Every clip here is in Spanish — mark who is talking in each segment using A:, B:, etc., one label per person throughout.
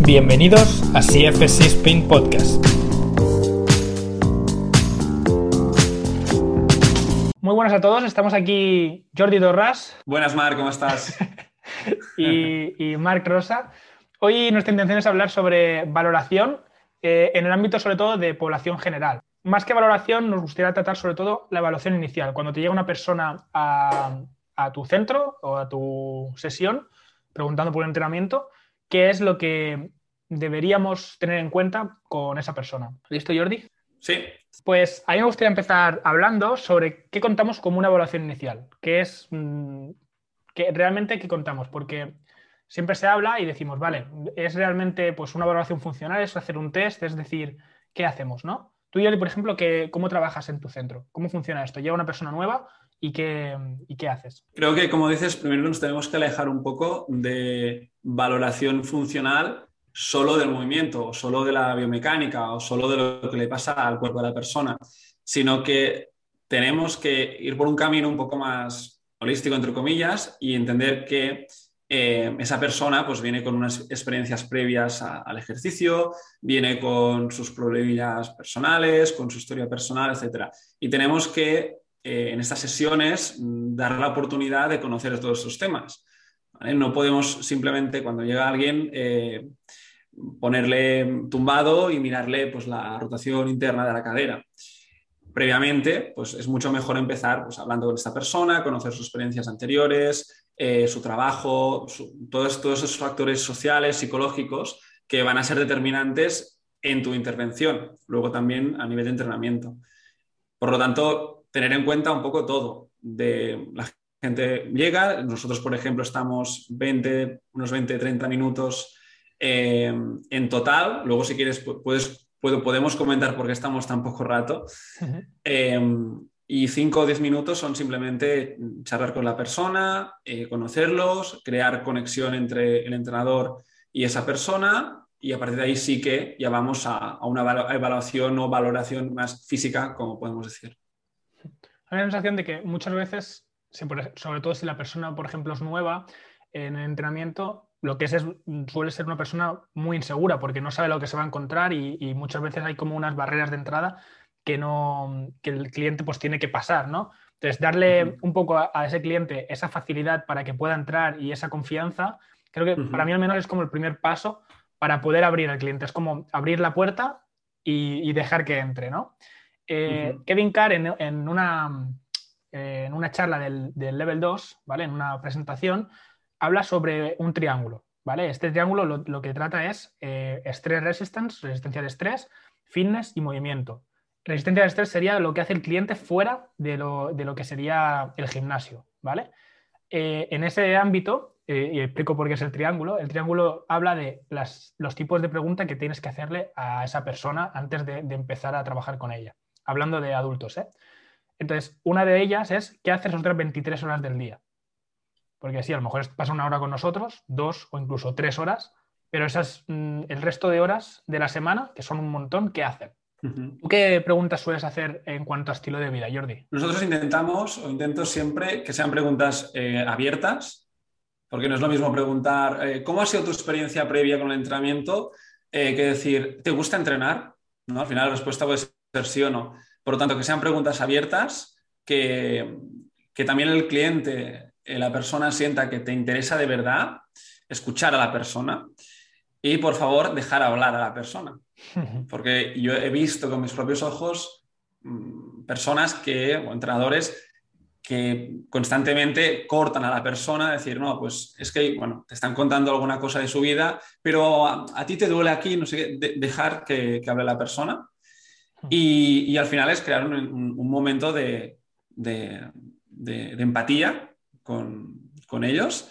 A: Bienvenidos a CFC Spin Podcast. Muy buenas a todos, estamos aquí Jordi Torras.
B: Buenas, Marc, ¿cómo estás?
A: y, y Marc Rosa. Hoy nuestra intención es hablar sobre valoración eh, en el ámbito sobre todo de población general. Más que valoración, nos gustaría tratar sobre todo la evaluación inicial. Cuando te llega una persona a, a tu centro o a tu sesión preguntando por el entrenamiento, qué es lo que deberíamos tener en cuenta con esa persona. ¿Listo, Jordi?
B: Sí.
A: Pues a mí me gustaría empezar hablando sobre qué contamos como una evaluación inicial, qué es mm, que realmente qué contamos, porque siempre se habla y decimos, vale, es realmente pues una evaluación funcional, es hacer un test, es decir, ¿qué hacemos, no? Tú, Jordi, por ejemplo, ¿cómo trabajas en tu centro? ¿Cómo funciona esto? ¿Llega una persona nueva y qué, y qué haces?
B: Creo que, como dices, primero nos tenemos que alejar un poco de valoración funcional solo del movimiento, solo de la biomecánica, o solo de lo que le pasa al cuerpo de la persona, sino que tenemos que ir por un camino un poco más holístico, entre comillas, y entender que eh, esa persona pues viene con unas experiencias previas al ejercicio, viene con sus problemas personales, con su historia personal, etc. Y tenemos que eh, en estas sesiones mm, dar la oportunidad de conocer todos esos temas. No podemos simplemente cuando llega alguien eh, ponerle tumbado y mirarle pues, la rotación interna de la cadera. Previamente, pues es mucho mejor empezar pues, hablando con esta persona, conocer sus experiencias anteriores, eh, su trabajo, todos, todos esos factores sociales, psicológicos que van a ser determinantes en tu intervención, luego también a nivel de entrenamiento. Por lo tanto, tener en cuenta un poco todo. De la gente llega, nosotros, por ejemplo, estamos 20, unos 20, 30 minutos eh, en total, luego si quieres puedes, podemos comentar por qué estamos tan poco rato. Eh, y 5 o 10 minutos son simplemente charlar con la persona, eh, conocerlos, crear conexión entre el entrenador y esa persona y a partir de ahí sí que ya vamos a, una evaluación o valoración más física, como podemos decir.
A: Hay la sensación de que muchas veces, sobre todo si la persona, por ejemplo, es nueva en el entrenamiento, lo que es, suele ser una persona muy insegura porque no sabe lo que se va a encontrar y, muchas veces hay como unas barreras de entrada que, no, que el cliente pues tiene que pasar, ¿no? Entonces, darle un poco a, ese cliente esa facilidad para que pueda entrar y esa confianza, creo que para mí al menos es como el primer paso para poder abrir al cliente. Es como abrir la puerta y, dejar que entre, ¿no? Eh, Kevin Carr en, una, en una charla del, del Level 2, ¿vale? En una presentación, habla sobre un triángulo, ¿vale? Este triángulo lo, que trata es eh, estrés resistance, resistencia al estrés, fitness y movimiento. Resistencia al estrés sería lo que hace el cliente fuera de lo, que sería el gimnasio, ¿vale? Eh, en ese ámbito, eh, y explico por qué es el triángulo, el triángulo habla de los tipos de preguntas que tienes que hacerle a esa persona antes de, de empezar a trabajar con ella, hablando de adultos, ¿eh? Entonces, una de ellas es, ¿qué haces las otras 23 horas del día? Porque sí, a lo mejor pasa una hora con nosotros, dos o incluso tres horas, pero esas, mm, el resto de horas de la semana, que son un montón, ¿qué hacen? ¿Qué preguntas sueles hacer en cuanto a estilo de vida, Jordi?
B: Nosotros intentamos o intento siempre que sean preguntas eh, abiertas, porque no es lo mismo preguntar eh, ¿cómo ha sido tu experiencia previa con el entrenamiento? Eh, que decir, ¿te gusta entrenar? ¿No? Al final la respuesta puede ser Por lo tanto, que sean preguntas abiertas, que, que también el cliente eh, la persona sienta que te interesa de verdad, escuchar a la persona y por favor dejar hablar a la persona. Porque yo he visto con mis propios ojos mm, personas que, o entrenadores que constantemente cortan a la persona, decir, no, pues es que, bueno, te están contando alguna cosa de su vida, pero a, ti te duele aquí, no sé dejar que, hable la persona. Y, al final es crear un, momento de, empatía con, ellos.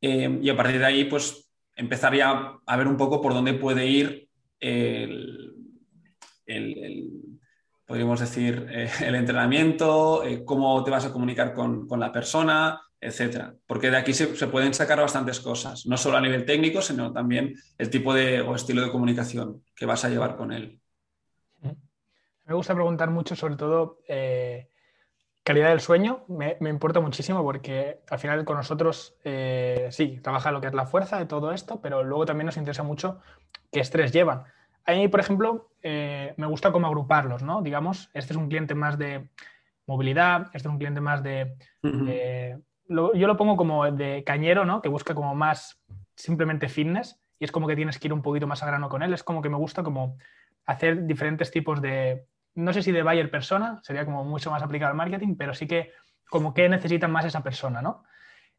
B: Eh, y a partir de ahí, pues empezaría a ver un poco por dónde puede ir el, podríamos decir, eh, el entrenamiento, eh, cómo te vas a comunicar con, la persona, etcétera. Porque de aquí se, pueden sacar bastantes cosas, no solo a nivel técnico, sino también el tipo de o estilo de comunicación que vas a llevar con él.
A: Me gusta preguntar mucho, sobre todo, calidad del sueño me, importa muchísimo porque al final con nosotros eh, sí, trabaja lo que es la fuerza de todo esto, pero luego también nos interesa mucho qué estrés llevan. A mí, por ejemplo, eh, me gusta cómo agruparlos, ¿no? Digamos, este es un cliente más de movilidad, este es un cliente más de... yo lo pongo como de cañero, ¿no? Que busca como más simplemente fitness y es como que tienes que ir un poquito más a grano con él. Es como que me gusta como hacer diferentes tipos de, no sé si de buyer persona, sería como mucho más aplicado al marketing, pero sí que como que necesitan más esa persona, ¿no?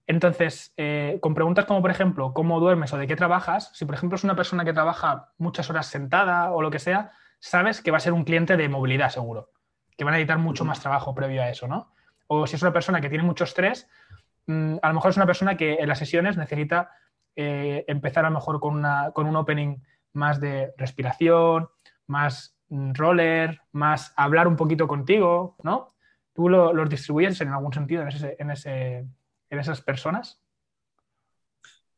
A: Entonces, eh, con preguntas como, por ejemplo, ¿cómo duermes o de qué trabajas? Si, por ejemplo, es una persona que trabaja muchas horas sentada o lo que sea, sabes que va a ser un cliente de movilidad seguro, que van a necesitar mucho más trabajo previo a eso, ¿no? O si es una persona que tiene mucho estrés, mm, a lo mejor es una persona que en las sesiones necesita eh, empezar a lo mejor con, una, con un opening más de respiración, más roller, más hablar un poquito contigo, ¿no? ¿Tú lo, los distribuyes en algún sentido en, ese, en, ese, en esas personas?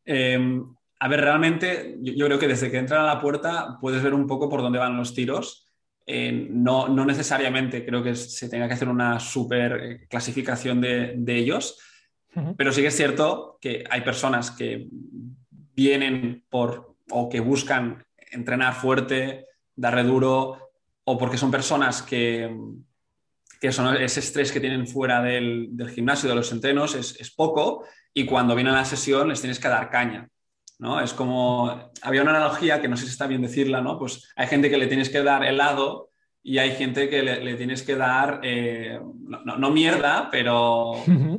B: Em, a ver, realmente yo, creo que desde que entran a la puerta puedes ver un poco por dónde van los tiros. Eh, no, no, necesariamente creo que se tenga que hacer una super eh, clasificación de, de ellos, pero sí que es cierto que hay personas que vienen por o que buscan entrenar fuerte, darle duro, o porque son personas que, que son ese estrés que tienen fuera del, gimnasio, de los entrenos, es, poco, y cuando vienen a la sesión les tienes que dar caña. ¿no? Es como, había una analogía que no sé si está bien decirla, ¿no? Pues hay gente que le tienes que dar helado y hay gente que le, tienes que dar, eh, no, mierda, pero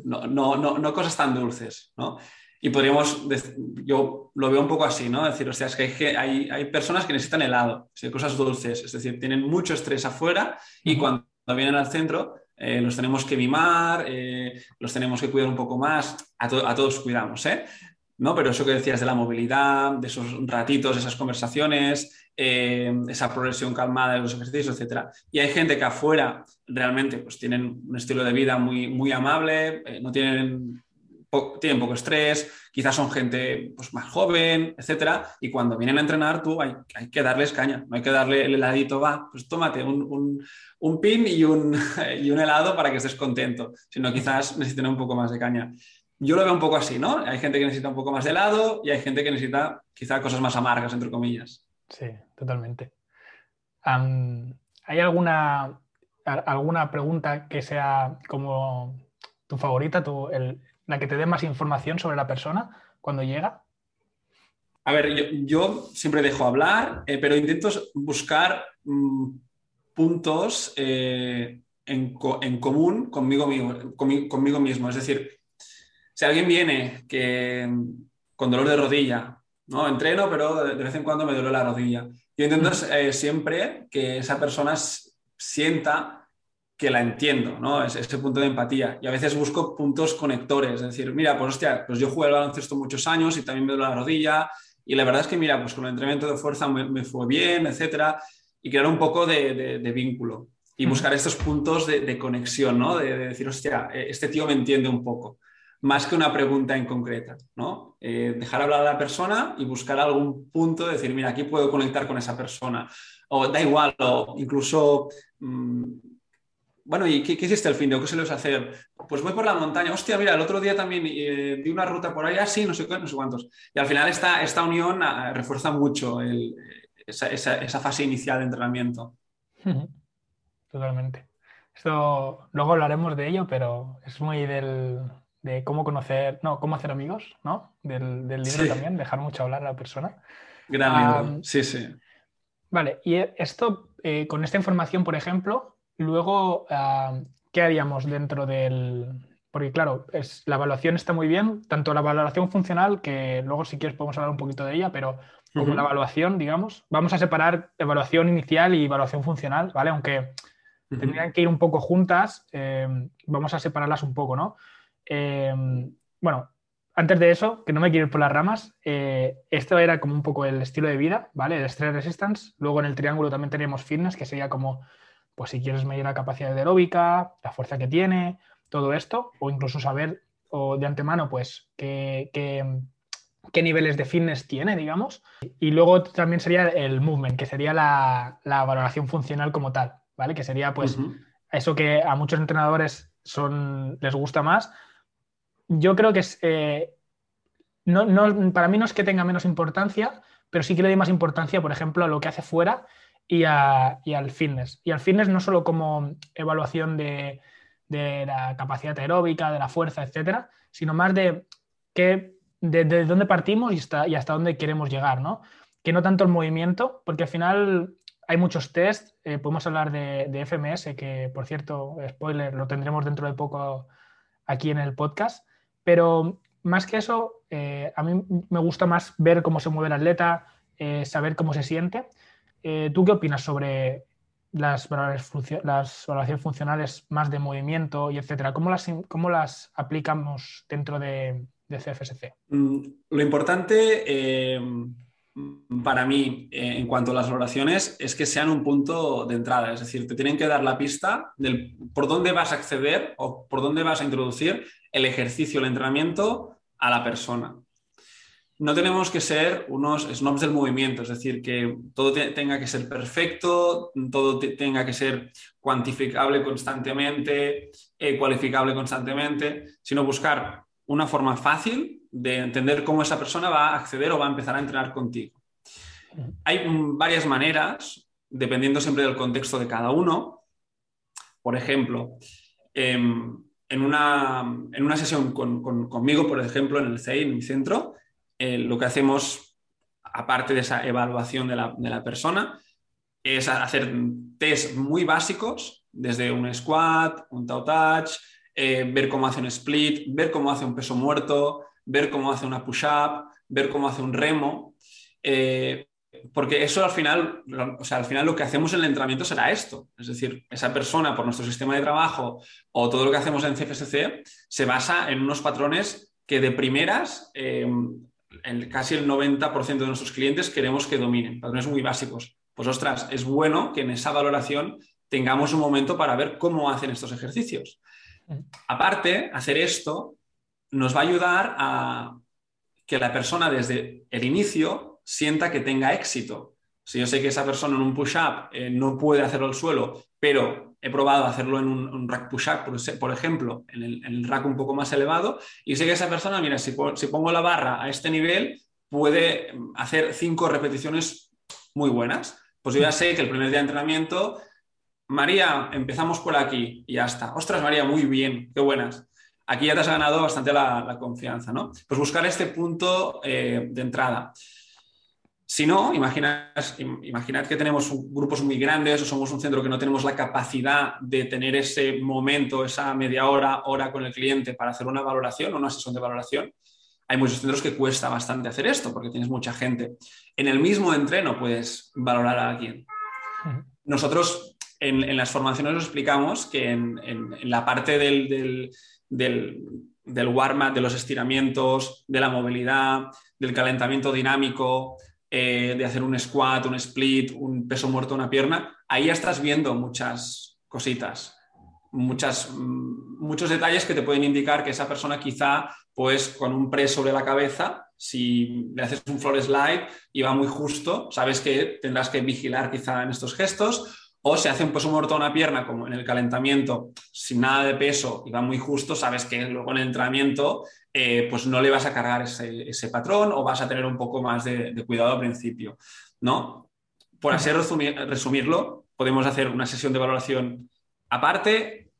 B: no, no, no, cosas tan dulces, ¿no? Y podríamos, yo lo veo un poco así, ¿no? Decir, o sea, es que hay, hay, personas que necesitan helado, cosas dulces, es decir, tienen mucho estrés afuera y cuando vienen al centro eh, los tenemos que mimar, eh, los tenemos que cuidar un poco más, a, a, todos cuidamos, ¿eh? ¿No? Pero eso que decías de la movilidad, de esos ratitos, esas conversaciones, eh, esa progresión calmada de los ejercicios, etc. Y hay gente que afuera realmente pues, tienen un estilo de vida muy, muy amable, no tienen tienen poco estrés, quizás son gente pues, más joven, etcétera, y cuando vienen a entrenar tú hay, hay, que darles caña, no hay que darle el heladito, va, pues tómate un, un, pin y un, y un, helado para que estés contento, sino quizás necesiten un poco más de caña. Yo lo veo un poco así, ¿no? Hay gente que necesita un poco más de helado y hay gente que necesita quizás cosas más amargas, entre comillas.
A: Sí, totalmente. ¿Hay alguna, alguna pregunta que sea como tu favorita, tu, el, la que te dé más información sobre la persona cuando llega?
B: A ver, yo, siempre dejo hablar, eh, pero intento buscar mm, puntos eh, en, común conmigo, conmigo, mismo. Es decir, si alguien viene que, con dolor de rodilla, ¿no? Entreno, pero de vez en cuando me duele la rodilla. Yo intento eh, siempre que esa persona sienta que la entiendo, ¿no? Es ese punto de empatía. Y a veces busco puntos conectores, es decir, mira, pues hostia, pues yo jugué al baloncesto muchos años y también me duele la rodilla. Y la verdad es que, mira, pues con el entrenamiento de fuerza me, fue bien, etcétera. Y crear un poco de, vínculo y buscar estos puntos de, conexión, ¿no? De, decir, hostia, eh, este tío me entiende un poco. Más que una pregunta en concreta, ¿no? Eh, dejar hablar a la persona y buscar algún punto de decir, mira, aquí puedo conectar con esa persona. O da igual, o incluso. Mm, bueno, ¿y qué, hiciste el fin de? ¿Qué sueles hacer? Pues voy por la montaña. Hostia, mira, el otro día también eh, di una ruta por ahí, así, no sé qué, no sé cuántos. Y al final esta, esta unión ah, refuerza mucho esa, fase inicial de entrenamiento.
A: Totalmente. Esto luego hablaremos de ello, pero es muy del, de cómo conocer, no, cómo hacer amigos, ¿no? Del, libro también, dejar mucho hablar a la persona.
B: Gran libro, sí, sí.
A: Vale, y esto, eh, con esta información, por ejemplo, Luego, ah, ¿qué haríamos dentro del...? Porque claro, es, la evaluación está muy bien, tanto la valoración funcional, que luego si quieres podemos hablar un poquito de ella, pero como la evaluación, digamos, vamos a separar evaluación inicial y evaluación funcional, ¿vale? Aunque tendrían que ir un poco juntas, em, vamos a separarlas un poco, ¿no? Em, bueno, antes de eso, que no me quiero ir por las ramas, eh, esto era como un poco el estilo de vida, ¿vale? El stress resistance. Luego en el triángulo también teníamos fitness, que sería como pues si quieres medir la capacidad aeróbica, la fuerza que tiene, todo esto, o incluso saber o de antemano, pues, qué, qué, niveles de fitness tiene, digamos. Y luego también sería el movement, que sería la, valoración funcional como tal, ¿vale? Que sería, pues, eso que a muchos entrenadores son, les gusta más. Yo creo que es, eh, no, para mí no es que tenga menos importancia, pero sí que le doy más importancia, por ejemplo, a lo que hace fuera y, al fitness. Y al fitness no solo como evaluación de, la capacidad aeróbica, de la fuerza, etcétera, sino más de, qué, de, dónde partimos y hasta, y hasta dónde queremos llegar, ¿no? Que no tanto el movimiento, porque al final hay muchos tests, eh, podemos hablar de, FMS, que por cierto, spoiler, lo tendremos dentro de poco aquí en el podcast, pero más que eso, eh, a mí me gusta más ver cómo se mueve el atleta, eh, saber cómo se siente. ¿Tú qué opinas sobre las, las evaluaciones funcionales más de movimiento y etcétera? ¿Cómo las, cómo las aplicamos dentro de, CFSC?
B: Mm, lo importante para mí, eh, en cuanto a las valoraciones, es que sean un punto de entrada. Es decir, te tienen que dar la pista del por dónde vas a acceder o por dónde vas a introducir el ejercicio, el entrenamiento a la persona. No tenemos que ser unos snobs del movimiento, es decir, que todo tenga que ser perfecto, todo tenga que ser cuantificable constantemente, eh, cualificable constantemente, sino buscar una forma fácil de entender cómo esa persona va a acceder o va a empezar a entrenar contigo. Hay varias maneras, dependiendo siempre del contexto de cada uno. Por ejemplo, em, en, una, en, una, sesión conmigo, por ejemplo, en el CEI, en mi centro, eh, lo que hacemos, aparte de esa evaluación de la, de la persona, es hacer test muy básicos, desde un squat, un toe touch, eh, ver cómo hace un split, ver cómo hace un peso muerto, ver cómo hace una push-up, ver cómo hace un remo, eh, porque eso al final, o sea, al final lo que hacemos en el entrenamiento será esto, es decir, esa persona por nuestro sistema de trabajo o todo lo que hacemos en CFSC se basa en unos patrones que de primeras casi el 90% de nuestros clientes queremos que dominen, patrones muy básicos. Pues ostras, es bueno que en esa valoración tengamos un momento para ver cómo hacen estos ejercicios. Aparte, hacer esto nos va a ayudar a que la persona desde el inicio sienta que tenga éxito. Si yo sé que esa persona en un push-up eh, no puede hacerlo al suelo, pero he probado hacerlo en un, rack push-up, por, ejemplo, en el, rack un poco más elevado, y sé que esa persona, mira, si, pongo la barra a este nivel, puede hacer cinco repeticiones muy buenas. Pues yo ya sé que el primer día de entrenamiento, María, empezamos por aquí y ya está. Ostras, María, muy bien, qué buenas aquí ya te has ganado bastante la, confianza, ¿no? Pues buscar este punto eh, de entrada. Si no, imaginad, que tenemos grupos muy grandes o somos un centro que no tenemos la capacidad de tener ese momento, esa media hora, hora con el cliente para hacer una valoración o una sesión de valoración. Hay muchos centros que cuesta bastante hacer esto porque tienes mucha gente. En el mismo entreno puedes valorar a alguien. Nosotros en, las formaciones nos explicamos que en, la parte del del, del warm-up, de los estiramientos, de la movilidad, del calentamiento dinámico, eh, de hacer un squat, un split, un peso muerto, una pierna, ahí ya estás viendo muchas cositas, muchas, mm, muchos detalles que te pueden indicar que esa persona quizá, pues con un press sobre la cabeza, si le haces un floor slide y va muy justo, sabes que tendrás que vigilar quizá en estos gestos o se hace un peso muerto a una pierna, como en el calentamiento, sin nada de peso y va muy justo, sabes que luego en el entrenamiento eh, pues no le vas a cargar ese, patrón o vas a tener un poco más de, cuidado al principio. ¿no? Por así resumirlo, podemos hacer una sesión de valoración aparte,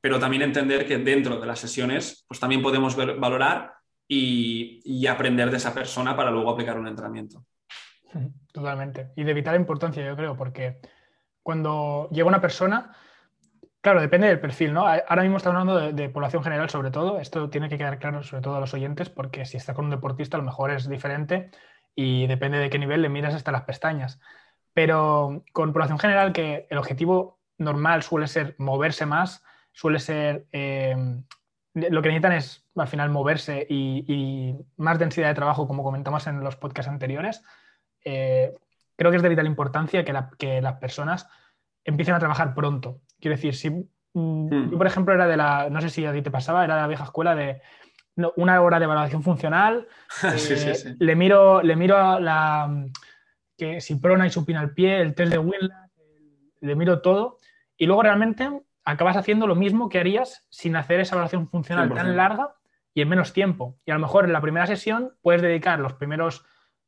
B: pero también entender que dentro de las sesiones pues también podemos valorar y, y aprender de esa persona para luego aplicar un entrenamiento.
A: Totalmente. Y de vital importancia, yo creo, porque cuando llega una persona, claro, depende del perfil, ¿no? Ahora mismo estamos hablando de, población general sobre todo, esto tiene que quedar claro sobre todo a los oyentes, porque si está con un deportista a lo mejor es diferente y depende de qué nivel le miras hasta las pestañas. Pero con población general, que el objetivo normal suele ser moverse más, suele ser... Eh, lo que necesitan es al final moverse y, más densidad de trabajo, como comentamos en los podcasts anteriores. Eh, creo que es de vital importancia que, las personas empiecen a trabajar pronto. Quiero decir, si mm, hmm. yo, por ejemplo, era de la, no sé si a ti te pasaba, era de la vieja escuela de una hora de evaluación funcional, eh, le miro, le miro a la que si prona y supina el pie, el test de Winland, le miro todo y luego realmente acabas haciendo lo mismo que harías sin hacer esa evaluación funcional tan larga y en menos tiempo. Y a lo mejor en la primera sesión puedes dedicar los primeros...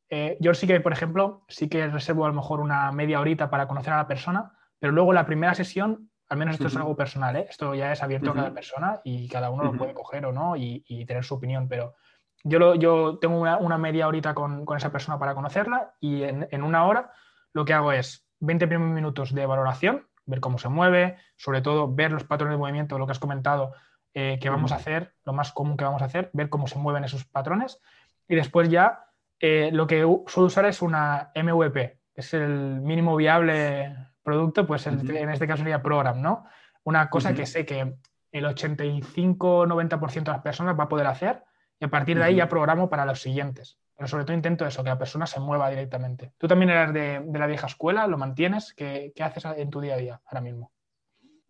A: Eh, yo sí que, por ejemplo, sí que reservo a lo mejor una media horita para conocer a la persona, pero luego la primera sesión, al menos esto es algo personal, ¿eh? esto ya es abierto a cada persona y cada uno lo puede coger o no y, tener su opinión, pero yo, yo tengo una, media horita con, esa persona para conocerla y en, una hora lo que hago es 20 primeros minutos de valoración, ver cómo se mueve, sobre todo ver los patrones de movimiento, lo que has comentado, eh, que vamos a hacer, lo más común que vamos a hacer, ver cómo se mueven esos patrones y después ya eh, lo que suelo usar es una MVP, que es el mínimo viable producto, pues en, este caso sería program, ¿no? Una cosa que sé que el 85-90% de las personas va a poder hacer y a partir de ahí ya programo para los siguientes. Pero sobre todo intento eso, que la persona se mueva directamente. ¿Tú también eras de, la vieja escuela? ¿Lo mantienes? ¿Qué, haces en tu día a día ahora mismo?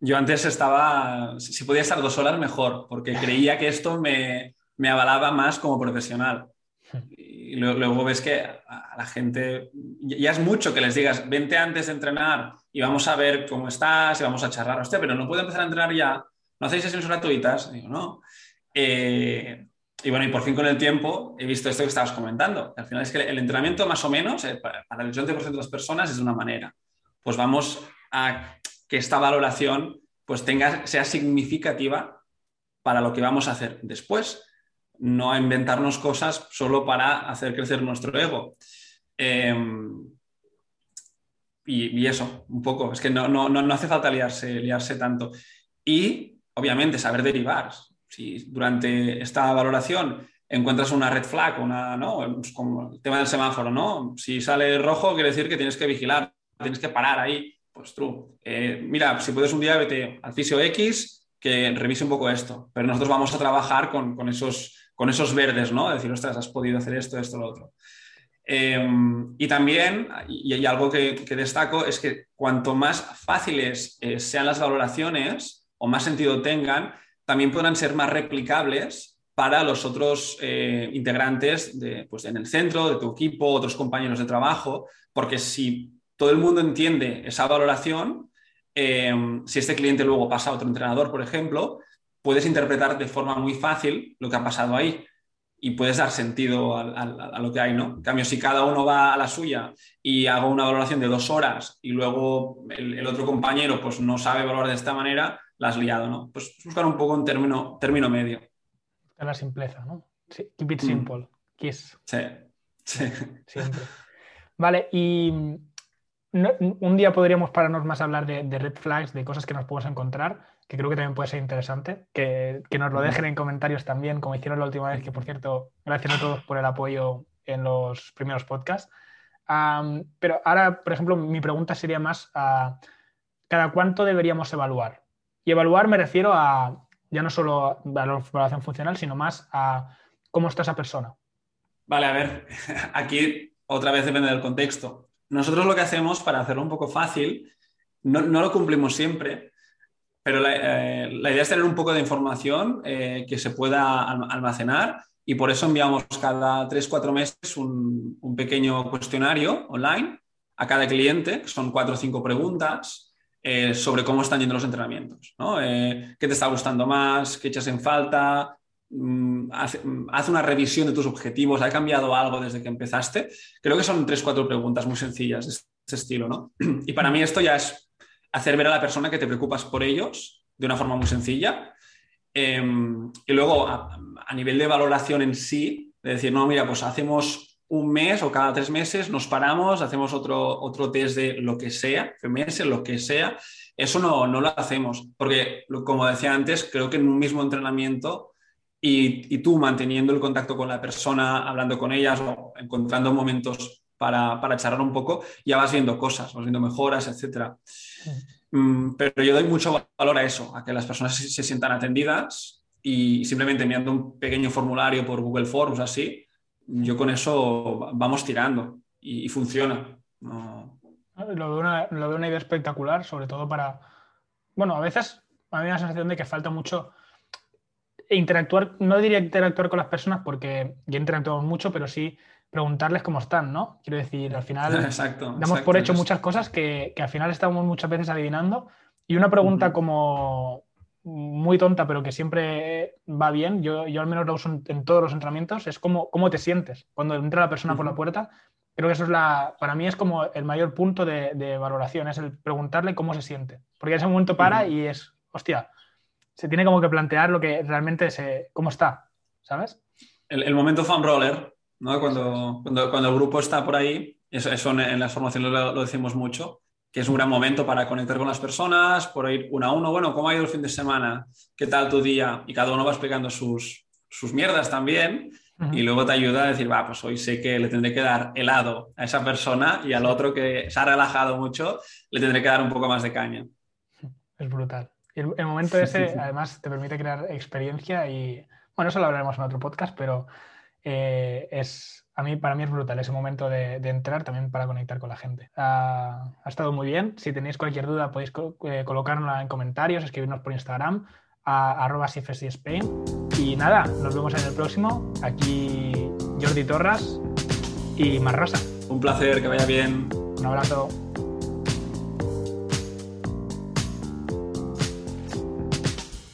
B: Yo antes estaba, si podía estar dos horas, mejor, porque creía que esto me, me avalaba más como profesional. Y luego ves que a la gente ya es mucho que les digas, vente antes de entrenar y vamos a ver cómo estás y vamos a charlar. Hostia, pero no puedo empezar a entrenar ya. ¿No hacéis sesiones gratuitas? no. Eh, y bueno, y por fin con el tiempo he visto esto que estabas comentando. Al final es que el entrenamiento más o menos eh, para el 80% de las personas es de una manera. Pues vamos a que esta valoración pues tenga, sea significativa para lo que vamos a hacer después no inventarnos cosas solo para hacer crecer nuestro ego. Em, y, eso, un poco, es que no, no, no, hace falta liarse, liarse tanto. Y, obviamente, saber derivar. Si durante esta valoración encuentras una red flag, una, ¿no? como el tema del semáforo, ¿no? Si sale rojo, quiere decir que tienes que vigilar, tienes que parar ahí. Pues true. Eh, mira, si puedes un día, vete al fisio X, que revise un poco esto. Pero nosotros vamos a trabajar con, con esos con esos verdes, ¿no? decir, ostras, has podido hacer esto, esto, lo otro. Em, y también, y, algo que, destaco, es que cuanto más fáciles eh, sean las valoraciones o más sentido tengan, también podrán ser más replicables para los otros eh, integrantes de, pues, en el centro, de tu equipo, otros compañeros de trabajo, porque si todo el mundo entiende esa valoración, em, si este cliente luego pasa a otro entrenador, por ejemplo, puedes interpretar de forma muy fácil lo que ha pasado ahí y puedes dar sentido a, lo que hay, ¿no? En cambio, si cada uno va a la suya y hago una valoración de dos horas y luego el, otro compañero pues no sabe valorar de esta manera, la has liado, ¿no? Pues buscar un poco un término, término medio.
A: La simpleza, ¿no? keep it simple. Mm. Kiss.
B: Sí, sí.
A: Siempre. Vale, y un día podríamos pararnos más a hablar de, de red flags, de cosas que nos podemos encontrar que creo que también puede ser interesante, que, nos lo dejen en comentarios también, como hicieron la última vez, que por cierto, gracias a todos por el apoyo en los primeros podcasts. pero ahora, por ejemplo, mi pregunta sería más a cada cuánto deberíamos evaluar. Y evaluar me refiero a ya no solo a la evaluación funcional, sino más a cómo está esa persona.
B: Vale, a ver, aquí otra vez depende del contexto. Nosotros lo que hacemos para hacerlo un poco fácil, no, no lo cumplimos siempre, pero eh, la, idea es tener un poco de información eh, que se pueda almacenar y por eso enviamos cada 3-4 meses un, pequeño cuestionario online a cada cliente, que son 4 o 5 preguntas eh, sobre cómo están yendo los entrenamientos. ¿Qué te está gustando más? ¿Qué echas en falta? Mm, haz, una revisión de tus objetivos. ¿Ha cambiado algo desde que empezaste? Creo que son 3-4 preguntas muy sencillas de este estilo. ¿no? Y para mí esto ya es hacer ver a la persona que te preocupas por ellos de una forma muy sencilla. Em, y luego, a, nivel de valoración en sí, de decir, no, mira, pues hacemos un mes o cada tres meses nos paramos, hacemos otro, otro test de lo que sea, FMS, lo que sea. Eso no, no lo hacemos, porque como decía antes, creo que en un mismo entrenamiento y, tú manteniendo el contacto con la persona, hablando con ellas o encontrando momentos para, para charlar un poco, ya vas viendo cosas, vas viendo mejoras, etcétera. Mm, pero yo doy mucho valor a eso, a que las personas se, sientan atendidas y simplemente enviando un pequeño formulario por Google Forms así, yo con eso vamos tirando y, funciona.
A: Lo, veo una, lo, veo una, idea espectacular, sobre todo para... Bueno, a veces a mí me da la sensación de que falta mucho interactuar, no diría interactuar con las personas porque ya interactuamos mucho, pero sí preguntarles cómo están, ¿no? Quiero decir, al final
B: exacto,
A: damos por hecho muchas cosas que, al final estamos muchas veces adivinando Y una pregunta como muy tonta, pero que siempre va bien, yo, yo al menos la uso en, todos los entrenamientos, es cómo, cómo te sientes cuando entra la persona por la puerta. Creo que eso es la, para mí es como el mayor punto de, valoración, es el preguntarle cómo se siente. Porque en ese momento para y es, hostia, se tiene como que plantear lo que realmente se, cómo está, ¿sabes?
B: El, momento fan roller, ¿no? Cuando, cuando, cuando, el grupo está por ahí, eso, eso en, las formaciones lo decimos mucho, que es un gran momento para conectar con las personas, por ir uno a uno, bueno, ¿cómo ha ido el fin de semana? ¿Qué tal tu día? Y cada uno va explicando sus, sus mierdas también. Y luego te ayuda a decir, va, pues hoy sé que le tendré que dar helado a esa persona y al otro que se ha relajado mucho, le tendré que dar un poco más de caña.
A: Es brutal. Y el, momento ese, además, te permite crear experiencia y, bueno, eso lo hablaremos en otro podcast, pero eh, es, a mí, para mí es brutal ese momento de, entrar también para conectar con la gente. Ha, estado muy bien. Si tenéis cualquier duda podéis eh, colocarla en comentarios, escribirnos por Instagram a arroba Spain. Y nada, nos vemos en el próximo. Aquí Jordi Torras y Marrosa.
B: Un placer, que vaya bien.
A: Un abrazo.